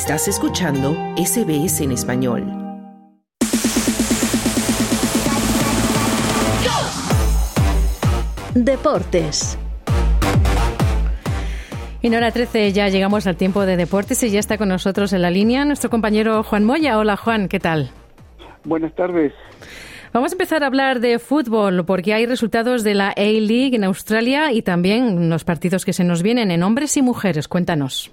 Estás escuchando SBS en español. Deportes. En hora 13 ya llegamos al tiempo de deportes y ya está con nosotros en la línea nuestro compañero Juan Moya. Hola Juan, ¿qué tal? Buenas tardes. Vamos a empezar a hablar de fútbol porque hay resultados de la A-League en Australia y también los partidos que se nos vienen en hombres y mujeres. Cuéntanos.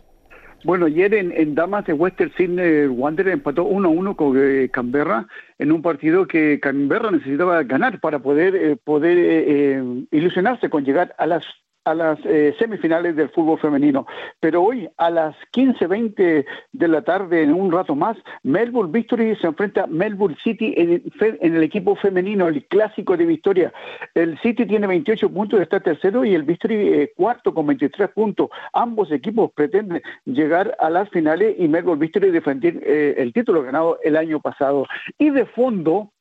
Bueno, ayer en, Damas de Western Sydney Wanderers empató 1-1 con eh, Canberra en un partido que Canberra necesitaba ganar para poder, eh, poder eh, ilusionarse con llegar a las a las eh, semifinales del fútbol femenino. Pero hoy a las 15.20 de la tarde, en un rato más, Melbourne Victory se enfrenta a Melbourne City en, el equipo femenino, el clásico de Victoria. El City tiene 28 puntos, está tercero, y el Victory eh, cuarto con 23 puntos. Ambos equipos pretenden llegar a las finales y Melbourne Victory defender eh, el título ganado el año pasado. Y de fondo,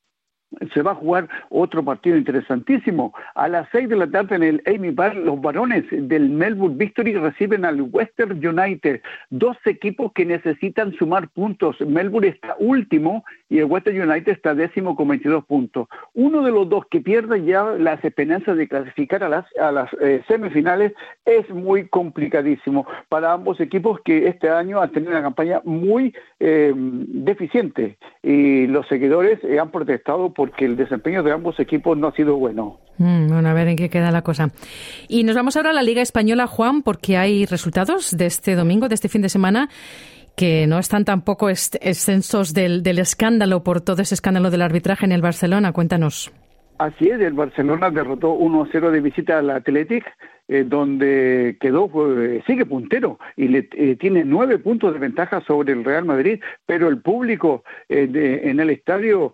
se va a jugar otro partido interesantísimo. A las seis de la tarde en el Amy Park, los varones del Melbourne Victory reciben al Western United, dos equipos que necesitan sumar puntos. Melbourne está último y el Western United está décimo con 22 puntos. Uno de los dos que pierde ya las esperanzas de clasificar a las, a las eh, semifinales es muy complicadísimo para ambos equipos que este año han tenido una campaña muy eh, deficiente y los seguidores han protestado por porque el desempeño de ambos equipos no ha sido bueno. Mm, bueno, a ver en qué queda la cosa. Y nos vamos ahora a la Liga Española, Juan, porque hay resultados de este domingo, de este fin de semana, que no están tampoco exensos del, del escándalo por todo ese escándalo del arbitraje en el Barcelona. Cuéntanos. Así es, el Barcelona derrotó 1-0 de visita al Athletic eh, donde quedó, sigue puntero y le, eh, tiene nueve puntos de ventaja sobre el Real Madrid, pero el público eh, en el estadio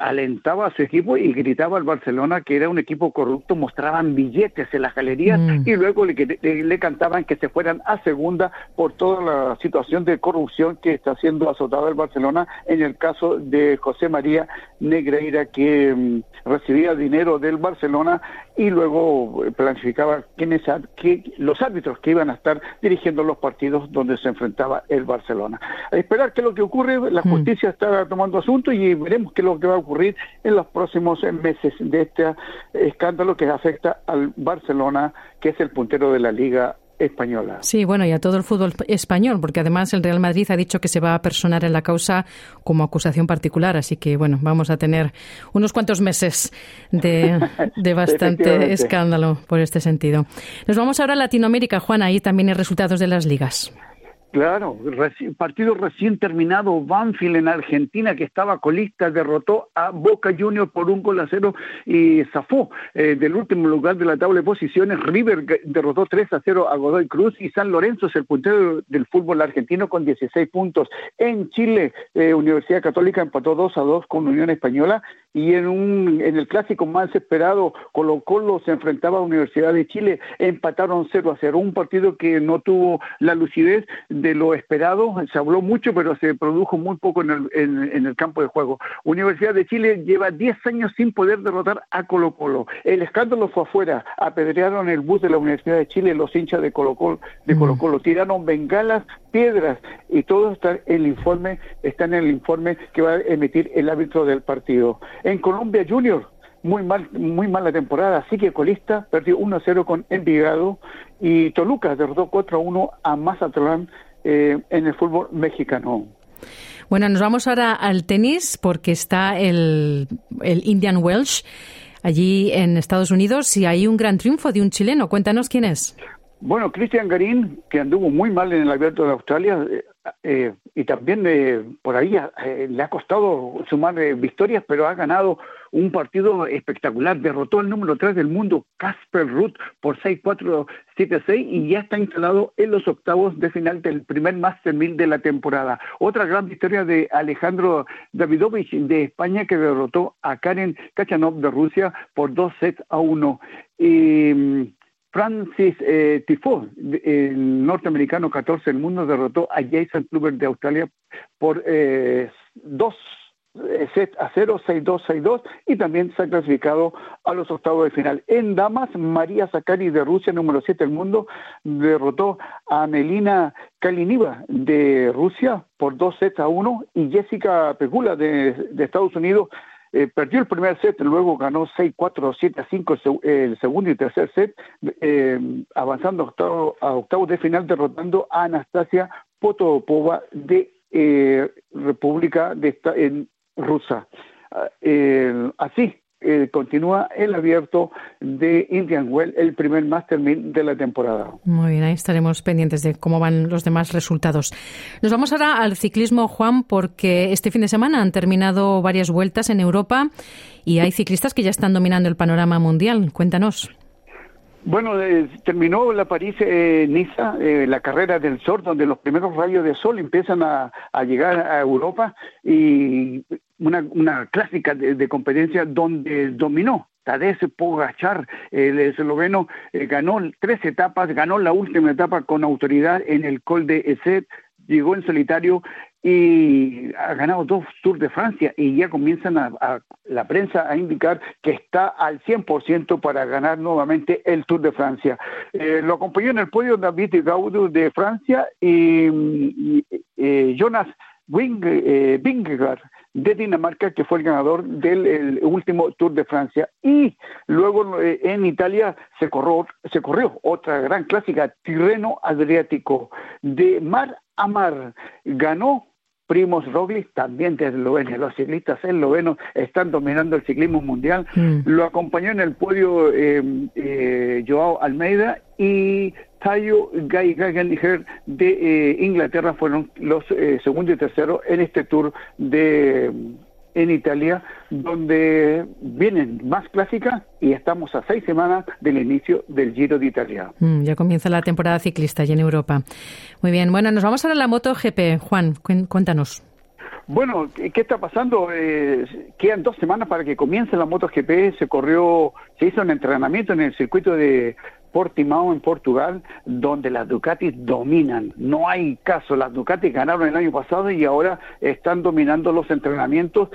alentaba a su equipo y gritaba al Barcelona que era un equipo corrupto, mostraban billetes en las galerías mm. y luego le, le, cantaban que se fueran a segunda por toda la situación de corrupción que está siendo azotada el Barcelona en el caso de José María Negreira que mm, recibía dinero del Barcelona y luego planificaba quiénes, los árbitros que iban a estar dirigiendo los partidos donde se enfrentaba el Barcelona. A esperar qué es lo que ocurre, la mm. justicia está tomando asunto y veremos qué es lo que va a ocurrir en los próximos meses de este escándalo que afecta al Barcelona, que es el puntero de la Liga española. Sí, bueno, y a todo el fútbol español, porque además el Real Madrid ha dicho que se va a personar en la causa como acusación particular, así que bueno, vamos a tener unos cuantos meses de, de bastante escándalo por este sentido. Nos vamos ahora a Latinoamérica, Juan, ahí también hay resultados de las ligas. Claro, partido recién terminado, Banfield en Argentina, que estaba colista, derrotó a Boca Juniors por un gol a cero y zafó eh, del último lugar de la tabla de posiciones. River derrotó 3 a 0 a Godoy Cruz y San Lorenzo es el puntero del fútbol argentino con 16 puntos. En Chile, eh, Universidad Católica empató 2 a 2 con Unión Española y en, un, en el clásico más esperado, Colo Colo se enfrentaba a Universidad de Chile, empataron 0 a 0, un partido que no tuvo la lucidez de lo esperado, se habló mucho, pero se produjo muy poco en el, en, el campo de juego. Universidad de Chile lleva 10 años sin poder derrotar a Colo Colo. El escándalo fue afuera, apedrearon el bus de la Universidad de Chile los hinchas de Colo Colo, de Colo, -Colo. tiraron bengalas, piedras y todo está en el informe, está en el informe que va a emitir el árbitro del partido. En Colombia Junior, muy mal, muy mala temporada, sigue colista, perdió 1-0 con Envigado y Toluca derrotó 4-1 a Mazatlán eh, en el fútbol mexicano. Bueno, nos vamos ahora al tenis porque está el, el Indian Welsh allí en Estados Unidos y hay un gran triunfo de un chileno. Cuéntanos quién es. Bueno, Cristian Garín, que anduvo muy mal en el Abierto de Australia, eh, eh, y también eh, por ahí le ha costado sumar victorias, pero ha ganado un partido espectacular. Derrotó al número 3 del mundo, Casper Ruth, por 6-4, 7-6 y ya está instalado en los octavos de final del primer Master 1000 de la temporada. Otra gran victoria de Alejandro Davidovich de España que derrotó a Karen Kachanov de Rusia por 2 sets a 1. Francis eh, el norteamericano 14 del mundo, derrotó a Jason Kluber de Australia por eh, dos eh, set a 0, 6-2, 6-2 y también se ha clasificado a los octavos de final. En damas, María Zakari de Rusia, número 7 del mundo, derrotó a Melina Kaliniva de Rusia por 2 sets a 1 y Jessica Pegula de, Estados Unidos eh, perdió el primer set, luego ganó 6-4, 7-5 el segundo y tercer set, eh, avanzando a octavos octavo de final, derrotando a Anastasia Potopova de República de, en, rusa. Ah, eh, así eh, continúa el abierto de Indian Well, el primer Master de la temporada. Muy bien, ahí estaremos pendientes de cómo van los demás resultados. Nos vamos ahora al ciclismo, Juan, porque este fin de semana han terminado varias vueltas en Europa y hay ciclistas que ya están dominando el panorama mundial. Cuéntanos. Bueno, eh, terminó la París-Niza, eh, la carrera del sol, donde los primeros rayos de sol empiezan a, llegar a Europa y una, clásica de, competencia donde dominó Tadej Pogachar, el esloveno, eh, ganó tres etapas, ganó la última etapa con autoridad en el Col de Eset, llegó en solitario y ha ganado dos Tours de Francia y ya comienzan la prensa a indicar que está al 100% para ganar nuevamente el Tour de Francia. Eh, lo acompañó en el podio David Gaudu de Francia y, eh, Jonas Wing, eh, de Dinamarca, que fue el ganador del último Tour de Francia. Y luego en Italia se corrió, se corrió otra gran clásica, Tirreno Adriático, de mar a mar. Ganó Primos Roglic, también de Eslovenia. Los ciclistas eslovenos están dominando el ciclismo mundial. Mm. Lo acompañó en el podio eh, eh, Joao Almeida y Tayo Geigenher de eh, Inglaterra fueron los segundo y tercero en este tour de en Italia, donde vienen más clásicas y estamos a seis semanas del inicio del Giro de Italia. Mm, ya comienza la temporada ciclista allí en Europa. Muy bien, bueno, nos vamos ahora a la MotoGP. Juan, cuéntanos. Bueno, ¿qué está pasando? Eh, quedan dos semanas para que comience la MotoGP. Se corrió, se hizo un entrenamiento en el circuito de Portimao en Portugal, donde las Ducatis dominan. No hay caso, las Ducatis ganaron el año pasado y ahora están dominando los entrenamientos.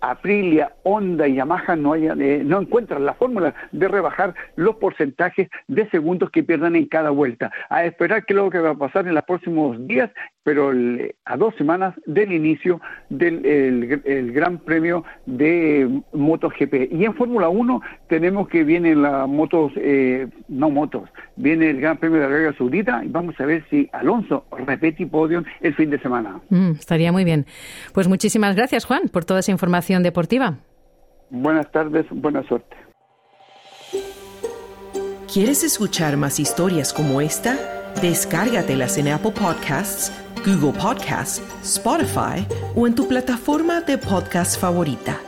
Aprilia, Honda y Yamaha no, eh, no encuentran la fórmula de rebajar los porcentajes de segundos que pierdan en cada vuelta. A esperar qué es lo que va a pasar en los próximos días, pero a dos semanas del inicio del el, Gran Premio de MotoGP. Y en Fórmula 1 tenemos que vienen las motos, eh, no motos, viene el Gran Premio de Arabia Saudita y vamos a ver si Alonso repete podio el fin de semana. Mm, estaría muy bien. Pues muchísimas gracias, Juan, por toda esa información deportiva. Buenas tardes, buena suerte. ¿Quieres escuchar más historias como esta? Descárgatelas en Apple Podcasts, Google Podcasts, Spotify o en tu plataforma de podcast favorita.